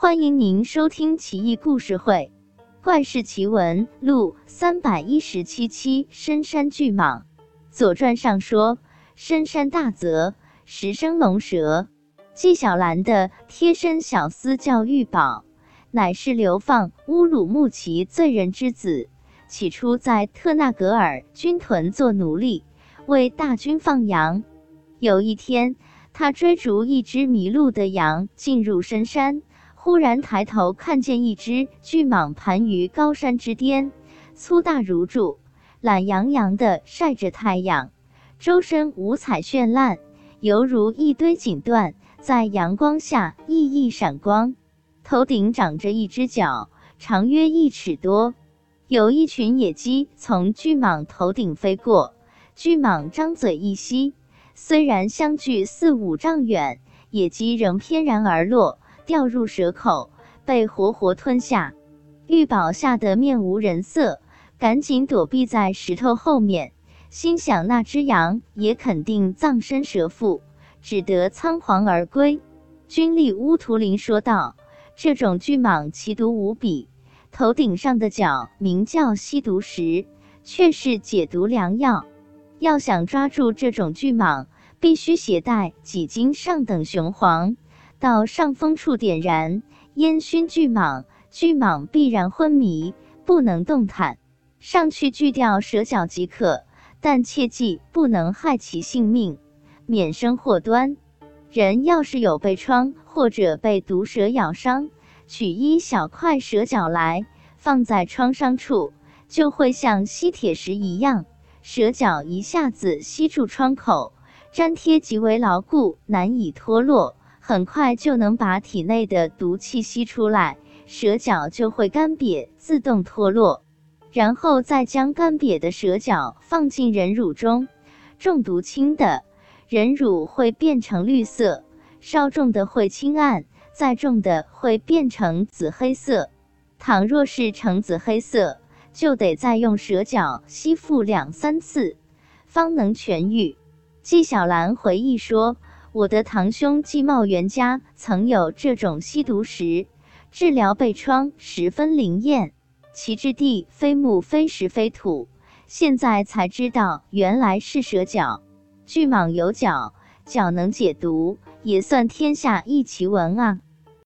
欢迎您收听《奇异故事会·怪事奇闻录》三百一十七期。深山巨蟒，《左传》上说：“深山大泽，时生龙蛇。”纪晓岚的贴身小厮叫玉宝，乃是流放乌鲁木齐罪人之子。起初在特纳格尔军屯做奴隶，为大军放羊。有一天，他追逐一只迷路的羊进入深山，忽然抬头看见一只巨蟒盘于高山之巅，粗大如柱，懒洋洋地晒着太阳，周身五彩绚烂，犹如一堆锦缎。在阳光下熠熠闪光，头顶长着一只角，长约一尺多。有一群野鸡从巨蟒头顶飞过，巨蟒张嘴一吸，虽然相距四五丈远，野鸡仍翩然而落，掉入蛇口，被活活吞下。玉宝吓得面无人色，赶紧躲避在石头后面，心想那只羊也肯定葬身蛇腹。只得仓皇而归。军力乌图林说道：“这种巨蟒奇毒无比，头顶上的角名叫吸毒石，却是解毒良药。要想抓住这种巨蟒，必须携带几斤上等雄黄，到上风处点燃，烟熏巨蟒，巨蟒必然昏迷，不能动弹。上去锯掉蛇角即可，但切记不能害其性命。”免生祸端。人要是有被疮或者被毒蛇咬伤，取一小块蛇角来，放在创伤处，就会像吸铁石一样，蛇角一下子吸住创口，粘贴极为牢固，难以脱落，很快就能把体内的毒气吸出来，蛇角就会干瘪，自动脱落。然后再将干瘪的蛇角放进人乳中，中毒轻的。人乳会变成绿色，稍重的会青暗，再重的会变成紫黑色。倘若是呈紫黑色，就得再用蛇角吸附两三次，方能痊愈。纪晓岚回忆说：“我的堂兄季茂元家曾有这种吸毒石，治疗背疮十分灵验。其质地非木非石非土，现在才知道原来是蛇角。”巨蟒有角，角能解毒，也算天下一奇闻啊。